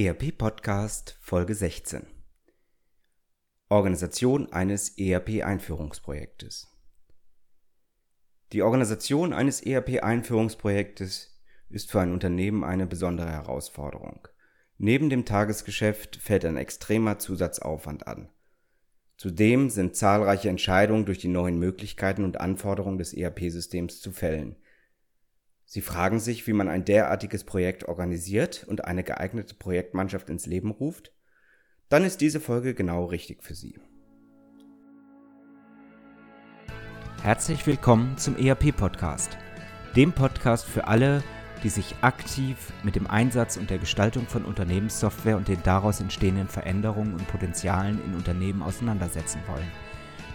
ERP Podcast Folge 16 Organisation eines ERP-Einführungsprojektes Die Organisation eines ERP-Einführungsprojektes ist für ein Unternehmen eine besondere Herausforderung. Neben dem Tagesgeschäft fällt ein extremer Zusatzaufwand an. Zudem sind zahlreiche Entscheidungen durch die neuen Möglichkeiten und Anforderungen des ERP-Systems zu fällen – Sie fragen sich, wie man ein derartiges Projekt organisiert und eine geeignete Projektmannschaft ins Leben ruft? Dann ist diese Folge genau richtig für Sie. Herzlich willkommen zum ERP-Podcast, dem Podcast für alle, die sich aktiv mit dem Einsatz und der Gestaltung von Unternehmenssoftware und den daraus entstehenden Veränderungen und Potenzialen in Unternehmen auseinandersetzen wollen.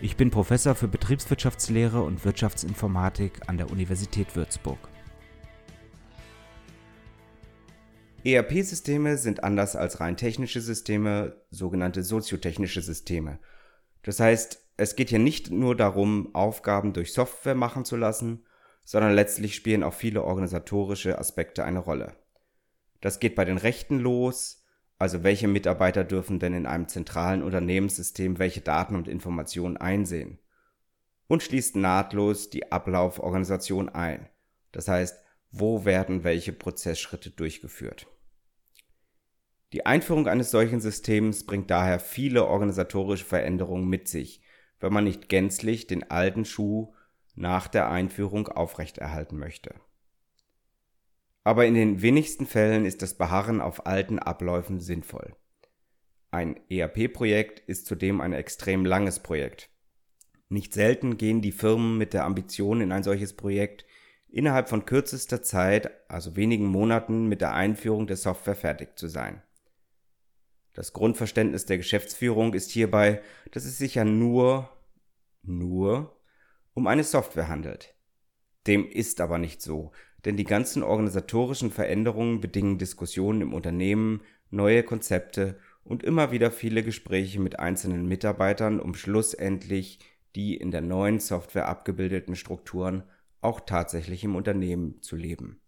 Ich bin Professor für Betriebswirtschaftslehre und Wirtschaftsinformatik an der Universität Würzburg. ERP-Systeme sind anders als rein technische Systeme sogenannte soziotechnische Systeme. Das heißt, es geht hier nicht nur darum, Aufgaben durch Software machen zu lassen, sondern letztlich spielen auch viele organisatorische Aspekte eine Rolle. Das geht bei den Rechten los, also welche Mitarbeiter dürfen denn in einem zentralen Unternehmenssystem welche Daten und Informationen einsehen? Und schließt nahtlos die Ablauforganisation ein. Das heißt, wo werden welche Prozessschritte durchgeführt? Die Einführung eines solchen Systems bringt daher viele organisatorische Veränderungen mit sich, wenn man nicht gänzlich den alten Schuh nach der Einführung aufrechterhalten möchte aber in den wenigsten Fällen ist das Beharren auf alten Abläufen sinnvoll. Ein ERP-Projekt ist zudem ein extrem langes Projekt. Nicht selten gehen die Firmen mit der Ambition in ein solches Projekt innerhalb von kürzester Zeit, also wenigen Monaten, mit der Einführung der Software fertig zu sein. Das Grundverständnis der Geschäftsführung ist hierbei, dass es sich ja nur, nur um eine Software handelt. Dem ist aber nicht so, denn die ganzen organisatorischen Veränderungen bedingen Diskussionen im Unternehmen, neue Konzepte und immer wieder viele Gespräche mit einzelnen Mitarbeitern, um schlussendlich die in der neuen Software abgebildeten Strukturen auch tatsächlich im Unternehmen zu leben.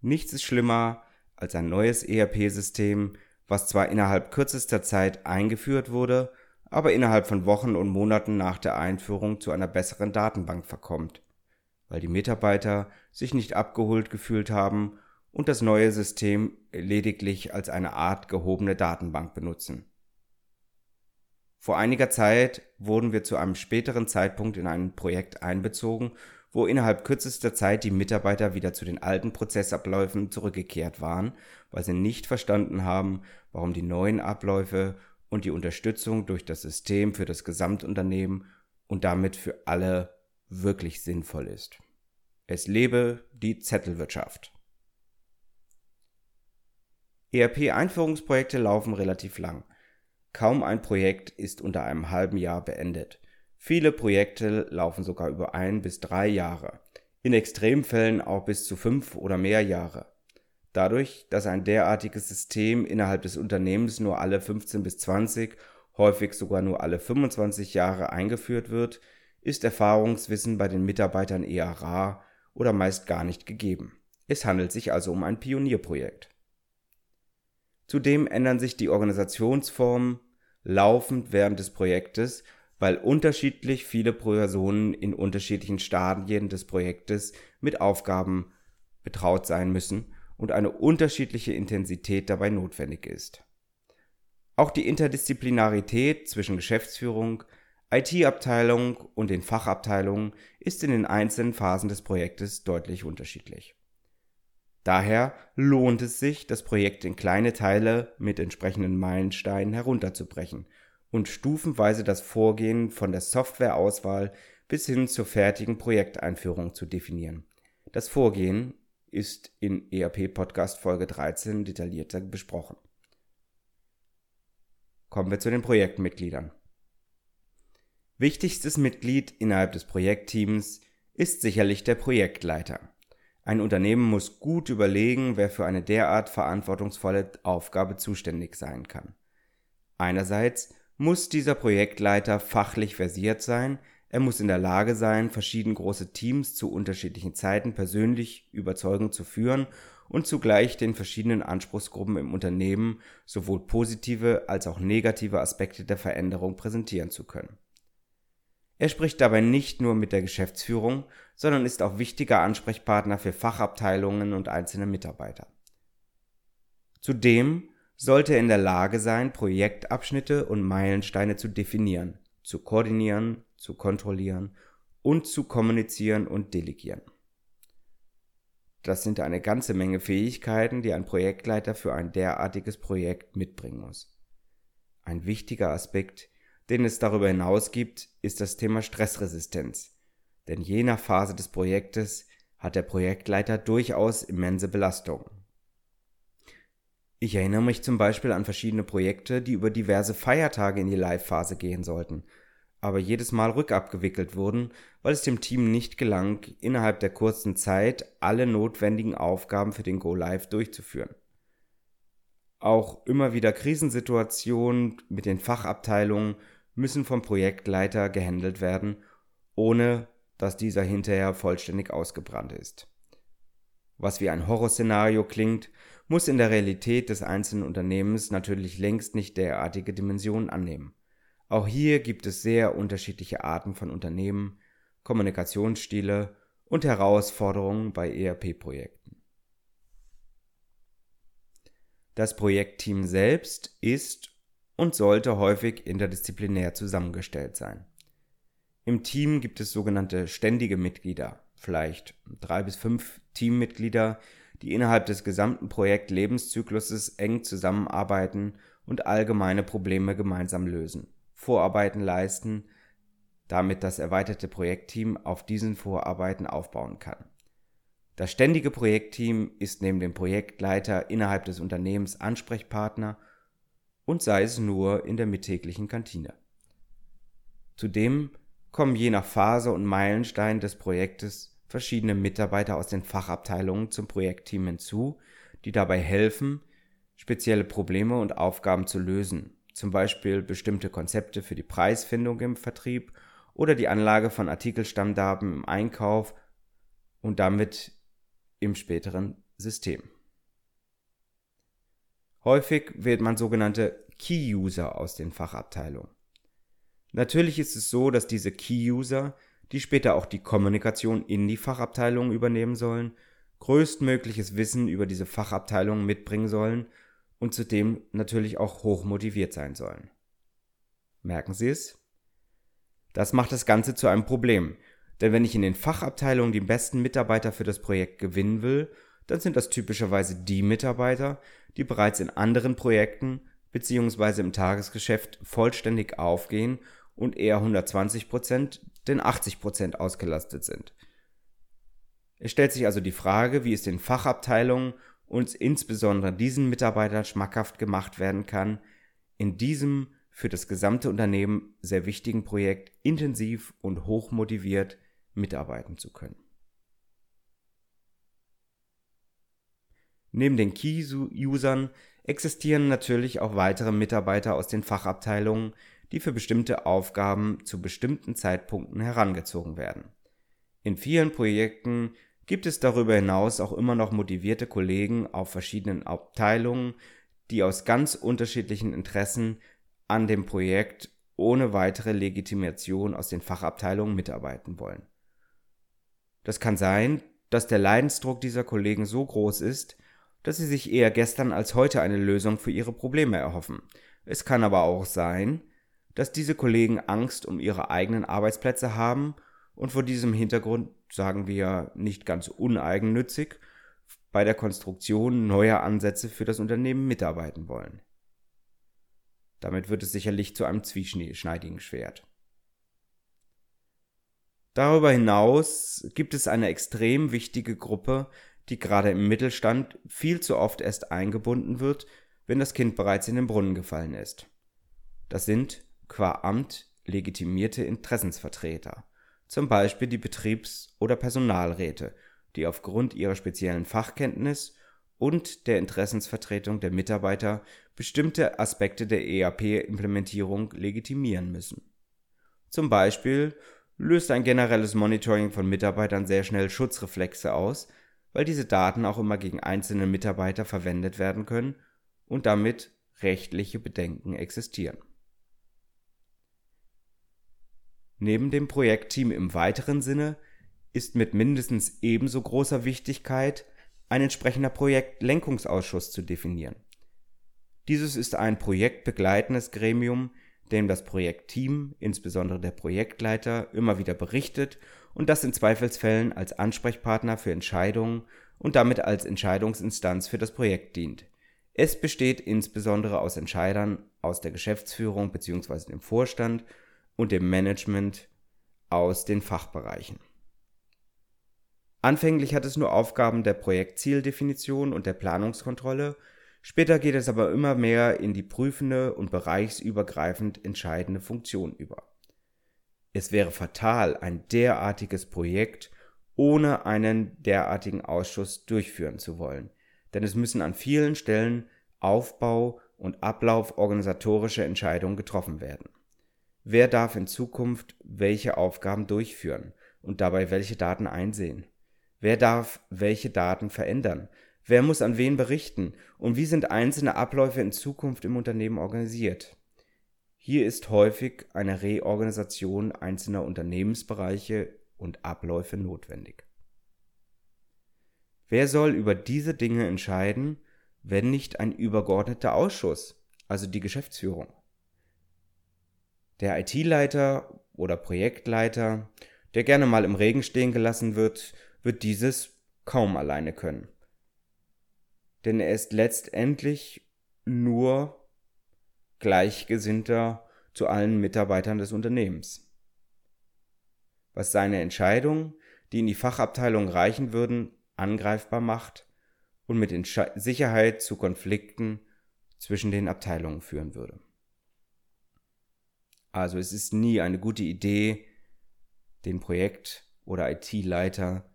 Nichts ist schlimmer als ein neues ERP-System, was zwar innerhalb kürzester Zeit eingeführt wurde, aber innerhalb von Wochen und Monaten nach der Einführung zu einer besseren Datenbank verkommt weil die Mitarbeiter sich nicht abgeholt gefühlt haben und das neue System lediglich als eine Art gehobene Datenbank benutzen. Vor einiger Zeit wurden wir zu einem späteren Zeitpunkt in ein Projekt einbezogen, wo innerhalb kürzester Zeit die Mitarbeiter wieder zu den alten Prozessabläufen zurückgekehrt waren, weil sie nicht verstanden haben, warum die neuen Abläufe und die Unterstützung durch das System für das Gesamtunternehmen und damit für alle wirklich sinnvoll ist. Es lebe die Zettelwirtschaft. ERP-Einführungsprojekte laufen relativ lang. Kaum ein Projekt ist unter einem halben Jahr beendet. Viele Projekte laufen sogar über ein bis drei Jahre, in Extremfällen auch bis zu fünf oder mehr Jahre. Dadurch, dass ein derartiges System innerhalb des Unternehmens nur alle 15 bis 20, häufig sogar nur alle 25 Jahre eingeführt wird, ist Erfahrungswissen bei den Mitarbeitern eher rar oder meist gar nicht gegeben. Es handelt sich also um ein Pionierprojekt. Zudem ändern sich die Organisationsformen laufend während des Projektes, weil unterschiedlich viele Personen in unterschiedlichen Stadien des Projektes mit Aufgaben betraut sein müssen und eine unterschiedliche Intensität dabei notwendig ist. Auch die Interdisziplinarität zwischen Geschäftsführung, IT-Abteilung und den Fachabteilungen ist in den einzelnen Phasen des Projektes deutlich unterschiedlich. Daher lohnt es sich, das Projekt in kleine Teile mit entsprechenden Meilensteinen herunterzubrechen und stufenweise das Vorgehen von der Softwareauswahl bis hin zur fertigen Projekteinführung zu definieren. Das Vorgehen ist in ERP Podcast Folge 13 detaillierter besprochen. Kommen wir zu den Projektmitgliedern. Wichtigstes Mitglied innerhalb des Projektteams ist sicherlich der Projektleiter. Ein Unternehmen muss gut überlegen, wer für eine derart verantwortungsvolle Aufgabe zuständig sein kann. Einerseits muss dieser Projektleiter fachlich versiert sein, er muss in der Lage sein, verschieden große Teams zu unterschiedlichen Zeiten persönlich überzeugend zu führen und zugleich den verschiedenen Anspruchsgruppen im Unternehmen sowohl positive als auch negative Aspekte der Veränderung präsentieren zu können. Er spricht dabei nicht nur mit der Geschäftsführung, sondern ist auch wichtiger Ansprechpartner für Fachabteilungen und einzelne Mitarbeiter. Zudem sollte er in der Lage sein, Projektabschnitte und Meilensteine zu definieren, zu koordinieren, zu kontrollieren und zu kommunizieren und delegieren. Das sind eine ganze Menge Fähigkeiten, die ein Projektleiter für ein derartiges Projekt mitbringen muss. Ein wichtiger Aspekt, den es darüber hinaus gibt, ist das Thema Stressresistenz. Denn je nach Phase des Projektes hat der Projektleiter durchaus immense Belastungen. Ich erinnere mich zum Beispiel an verschiedene Projekte, die über diverse Feiertage in die Live-Phase gehen sollten, aber jedes Mal rückabgewickelt wurden, weil es dem Team nicht gelang, innerhalb der kurzen Zeit alle notwendigen Aufgaben für den Go Live durchzuführen. Auch immer wieder Krisensituationen mit den Fachabteilungen müssen vom Projektleiter gehandelt werden, ohne dass dieser hinterher vollständig ausgebrannt ist. Was wie ein Horrorszenario klingt, muss in der Realität des einzelnen Unternehmens natürlich längst nicht derartige Dimensionen annehmen. Auch hier gibt es sehr unterschiedliche Arten von Unternehmen, Kommunikationsstile und Herausforderungen bei ERP-Projekten. Das Projektteam selbst ist und sollte häufig interdisziplinär zusammengestellt sein. Im Team gibt es sogenannte ständige Mitglieder, vielleicht drei bis fünf Teammitglieder, die innerhalb des gesamten Projektlebenszykluses eng zusammenarbeiten und allgemeine Probleme gemeinsam lösen, Vorarbeiten leisten, damit das erweiterte Projektteam auf diesen Vorarbeiten aufbauen kann. Das ständige Projektteam ist neben dem Projektleiter innerhalb des Unternehmens Ansprechpartner und sei es nur in der mittäglichen Kantine. Zudem kommen je nach Phase und Meilenstein des Projektes verschiedene Mitarbeiter aus den Fachabteilungen zum Projektteam hinzu, die dabei helfen, spezielle Probleme und Aufgaben zu lösen, zum Beispiel bestimmte Konzepte für die Preisfindung im Vertrieb oder die Anlage von Artikelstammdaten im Einkauf und damit im späteren System. Häufig wählt man sogenannte Key-User aus den Fachabteilungen. Natürlich ist es so, dass diese Key-User die später auch die Kommunikation in die Fachabteilung übernehmen sollen, größtmögliches Wissen über diese Fachabteilung mitbringen sollen und zudem natürlich auch hoch motiviert sein sollen. Merken Sie es? Das macht das Ganze zu einem Problem, denn wenn ich in den Fachabteilungen die besten Mitarbeiter für das Projekt gewinnen will, dann sind das typischerweise die Mitarbeiter, die bereits in anderen Projekten bzw. im Tagesgeschäft vollständig aufgehen und eher 120% denn 80% ausgelastet sind. Es stellt sich also die Frage, wie es den Fachabteilungen und insbesondere diesen Mitarbeitern schmackhaft gemacht werden kann, in diesem für das gesamte Unternehmen sehr wichtigen Projekt intensiv und hochmotiviert mitarbeiten zu können. Neben den Key-Usern existieren natürlich auch weitere Mitarbeiter aus den Fachabteilungen, die für bestimmte Aufgaben zu bestimmten Zeitpunkten herangezogen werden. In vielen Projekten gibt es darüber hinaus auch immer noch motivierte Kollegen auf verschiedenen Abteilungen, die aus ganz unterschiedlichen Interessen an dem Projekt ohne weitere Legitimation aus den Fachabteilungen mitarbeiten wollen. Das kann sein, dass der Leidensdruck dieser Kollegen so groß ist, dass sie sich eher gestern als heute eine Lösung für ihre Probleme erhoffen. Es kann aber auch sein, dass diese Kollegen Angst um ihre eigenen Arbeitsplätze haben und vor diesem Hintergrund, sagen wir nicht ganz uneigennützig, bei der Konstruktion neuer Ansätze für das Unternehmen mitarbeiten wollen. Damit wird es sicherlich zu einem zwieschneidigen Schwert. Darüber hinaus gibt es eine extrem wichtige Gruppe, die gerade im Mittelstand viel zu oft erst eingebunden wird, wenn das Kind bereits in den Brunnen gefallen ist. Das sind qua Amt legitimierte Interessensvertreter, zum Beispiel die Betriebs- oder Personalräte, die aufgrund ihrer speziellen Fachkenntnis und der Interessensvertretung der Mitarbeiter bestimmte Aspekte der ERP-Implementierung legitimieren müssen. Zum Beispiel löst ein generelles Monitoring von Mitarbeitern sehr schnell Schutzreflexe aus, weil diese Daten auch immer gegen einzelne Mitarbeiter verwendet werden können und damit rechtliche Bedenken existieren. Neben dem Projektteam im weiteren Sinne ist mit mindestens ebenso großer Wichtigkeit ein entsprechender Projektlenkungsausschuss zu definieren. Dieses ist ein projektbegleitendes Gremium, dem das Projektteam, insbesondere der Projektleiter, immer wieder berichtet und das in Zweifelsfällen als Ansprechpartner für Entscheidungen und damit als Entscheidungsinstanz für das Projekt dient. Es besteht insbesondere aus Entscheidern aus der Geschäftsführung bzw. dem Vorstand und dem Management aus den Fachbereichen. Anfänglich hat es nur Aufgaben der Projektzieldefinition und der Planungskontrolle, später geht es aber immer mehr in die prüfende und bereichsübergreifend entscheidende Funktion über. Es wäre fatal, ein derartiges Projekt ohne einen derartigen Ausschuss durchführen zu wollen, denn es müssen an vielen Stellen Aufbau und Ablauf organisatorische Entscheidungen getroffen werden. Wer darf in Zukunft welche Aufgaben durchführen und dabei welche Daten einsehen? Wer darf welche Daten verändern? Wer muss an wen berichten? Und wie sind einzelne Abläufe in Zukunft im Unternehmen organisiert? Hier ist häufig eine Reorganisation einzelner Unternehmensbereiche und Abläufe notwendig. Wer soll über diese Dinge entscheiden, wenn nicht ein übergeordneter Ausschuss, also die Geschäftsführung? Der IT-Leiter oder Projektleiter, der gerne mal im Regen stehen gelassen wird, wird dieses kaum alleine können. Denn er ist letztendlich nur Gleichgesinnter zu allen Mitarbeitern des Unternehmens. Was seine Entscheidungen, die in die Fachabteilung reichen würden, angreifbar macht und mit Sicherheit zu Konflikten zwischen den Abteilungen führen würde. Also es ist nie eine gute Idee, den Projekt- oder IT-Leiter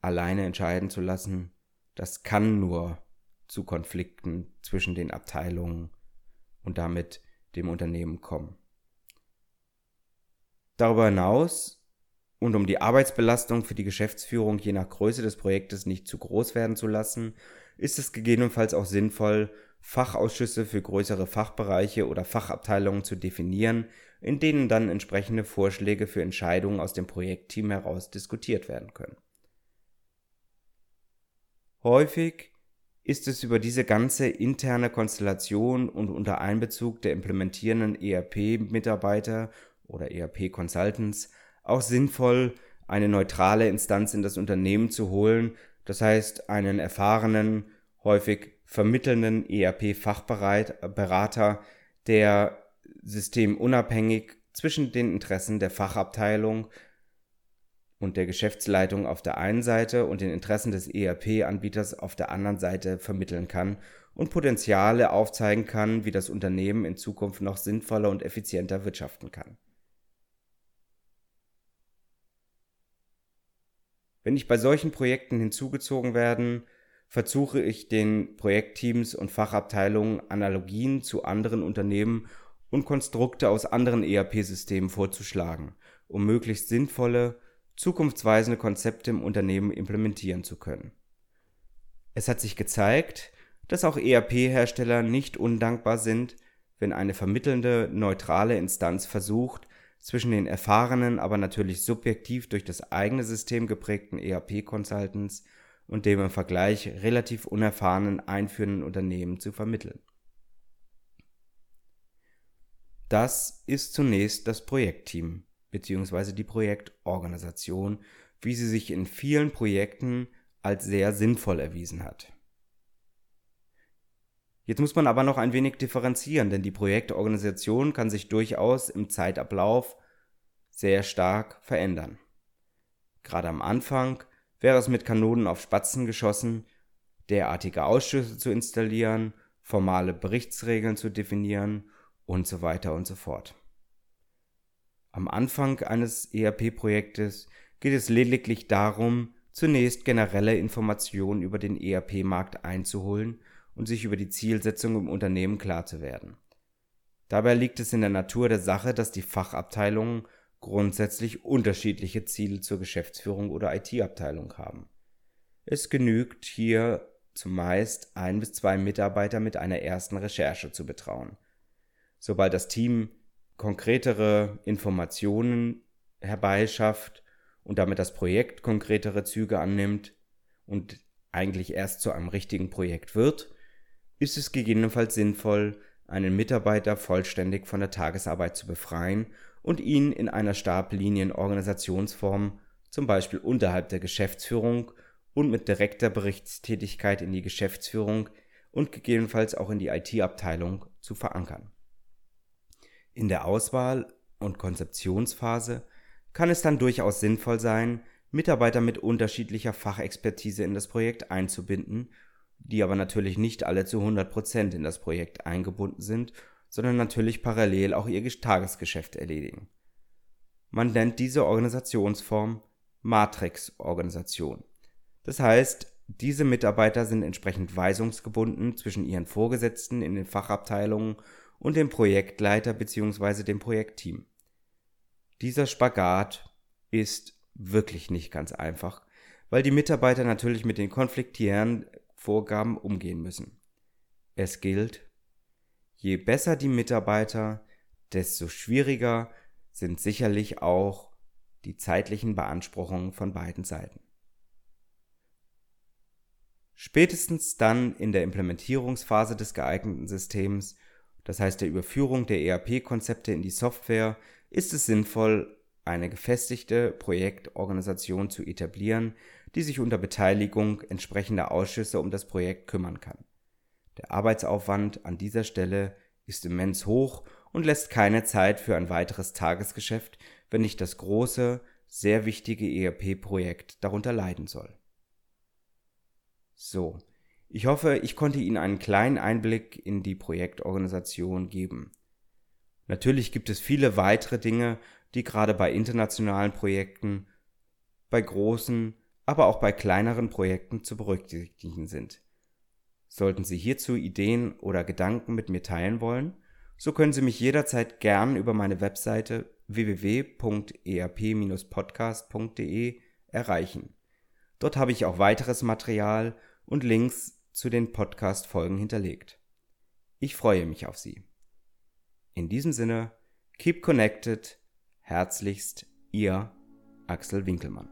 alleine entscheiden zu lassen, das kann nur zu Konflikten zwischen den Abteilungen und damit dem Unternehmen kommen. Darüber hinaus und um die Arbeitsbelastung für die Geschäftsführung je nach Größe des Projektes nicht zu groß werden zu lassen, ist es gegebenenfalls auch sinnvoll, Fachausschüsse für größere Fachbereiche oder Fachabteilungen zu definieren, in denen dann entsprechende Vorschläge für Entscheidungen aus dem Projektteam heraus diskutiert werden können. Häufig ist es über diese ganze interne Konstellation und unter Einbezug der implementierenden ERP-Mitarbeiter oder ERP-Consultants auch sinnvoll, eine neutrale Instanz in das Unternehmen zu holen, das heißt einen erfahrenen, häufig vermittelnden ERP-Fachberater, der systemunabhängig zwischen den Interessen der Fachabteilung und der Geschäftsleitung auf der einen Seite und den Interessen des ERP-Anbieters auf der anderen Seite vermitteln kann und Potenziale aufzeigen kann, wie das Unternehmen in Zukunft noch sinnvoller und effizienter wirtschaften kann. Wenn ich bei solchen Projekten hinzugezogen werden, versuche ich den Projektteams und Fachabteilungen Analogien zu anderen Unternehmen und Konstrukte aus anderen ERP-Systemen vorzuschlagen, um möglichst sinnvolle zukunftsweisende Konzepte im Unternehmen implementieren zu können. Es hat sich gezeigt, dass auch ERP-Hersteller nicht undankbar sind, wenn eine vermittelnde, neutrale Instanz versucht, zwischen den erfahrenen, aber natürlich subjektiv durch das eigene System geprägten ERP-Consultants und dem im Vergleich relativ unerfahrenen einführenden Unternehmen zu vermitteln. Das ist zunächst das Projektteam, bzw. die Projektorganisation, wie sie sich in vielen Projekten als sehr sinnvoll erwiesen hat. Jetzt muss man aber noch ein wenig differenzieren, denn die Projektorganisation kann sich durchaus im Zeitablauf sehr stark verändern. Gerade am Anfang wäre es mit Kanonen auf Spatzen geschossen, derartige Ausschüsse zu installieren, formale Berichtsregeln zu definieren und so weiter und so fort. Am Anfang eines ERP-Projektes geht es lediglich darum, zunächst generelle Informationen über den ERP-Markt einzuholen und sich über die Zielsetzung im Unternehmen klar zu werden. Dabei liegt es in der Natur der Sache, dass die Fachabteilungen grundsätzlich unterschiedliche Ziele zur Geschäftsführung oder IT-Abteilung haben. Es genügt hier zumeist ein bis zwei Mitarbeiter mit einer ersten Recherche zu betrauen. Sobald das Team konkretere Informationen herbeischafft und damit das Projekt konkretere Züge annimmt und eigentlich erst zu einem richtigen Projekt wird, ist es gegebenenfalls sinnvoll, einen Mitarbeiter vollständig von der Tagesarbeit zu befreien und ihn in einer Stablinien-Organisationsform, zum Beispiel unterhalb der Geschäftsführung und mit direkter Berichtstätigkeit in die Geschäftsführung und gegebenenfalls auch in die IT-Abteilung zu verankern. In der Auswahl- und Konzeptionsphase kann es dann durchaus sinnvoll sein, Mitarbeiter mit unterschiedlicher Fachexpertise in das Projekt einzubinden, die aber natürlich nicht alle zu 100% in das Projekt eingebunden sind, sondern natürlich parallel auch ihr Tagesgeschäft erledigen. Man nennt diese Organisationsform Matrix-Organisation. Das heißt, diese Mitarbeiter sind entsprechend weisungsgebunden zwischen ihren Vorgesetzten in den Fachabteilungen und dem Projektleiter bzw. dem Projektteam. Dieser Spagat ist wirklich nicht ganz einfach, weil die Mitarbeiter natürlich mit den konfliktieren Vorgaben umgehen müssen. Es gilt, je besser die Mitarbeiter, desto schwieriger sind sicherlich auch die zeitlichen Beanspruchungen von beiden Seiten. Spätestens dann in der Implementierungsphase des geeigneten Systems, das heißt der Überführung der ERP-Konzepte in die Software, ist es sinnvoll, eine gefestigte Projektorganisation zu etablieren, die sich unter Beteiligung entsprechender Ausschüsse um das Projekt kümmern kann. Der Arbeitsaufwand an dieser Stelle ist immens hoch und lässt keine Zeit für ein weiteres Tagesgeschäft, wenn nicht das große, sehr wichtige ERP-Projekt darunter leiden soll. So, ich hoffe, ich konnte Ihnen einen kleinen Einblick in die Projektorganisation geben. Natürlich gibt es viele weitere Dinge, die gerade bei internationalen Projekten, bei großen, aber auch bei kleineren Projekten zu berücksichtigen sind. Sollten Sie hierzu Ideen oder Gedanken mit mir teilen wollen, so können Sie mich jederzeit gern über meine Webseite www.erp-podcast.de erreichen. Dort habe ich auch weiteres Material und Links zu den Podcast-Folgen hinterlegt. Ich freue mich auf Sie. In diesem Sinne, keep connected, herzlichst Ihr Axel Winkelmann.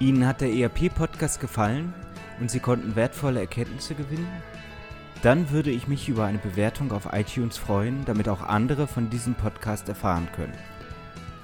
Ihnen hat der ERP-Podcast gefallen und Sie konnten wertvolle Erkenntnisse gewinnen? Dann würde ich mich über eine Bewertung auf iTunes freuen, damit auch andere von diesem Podcast erfahren können.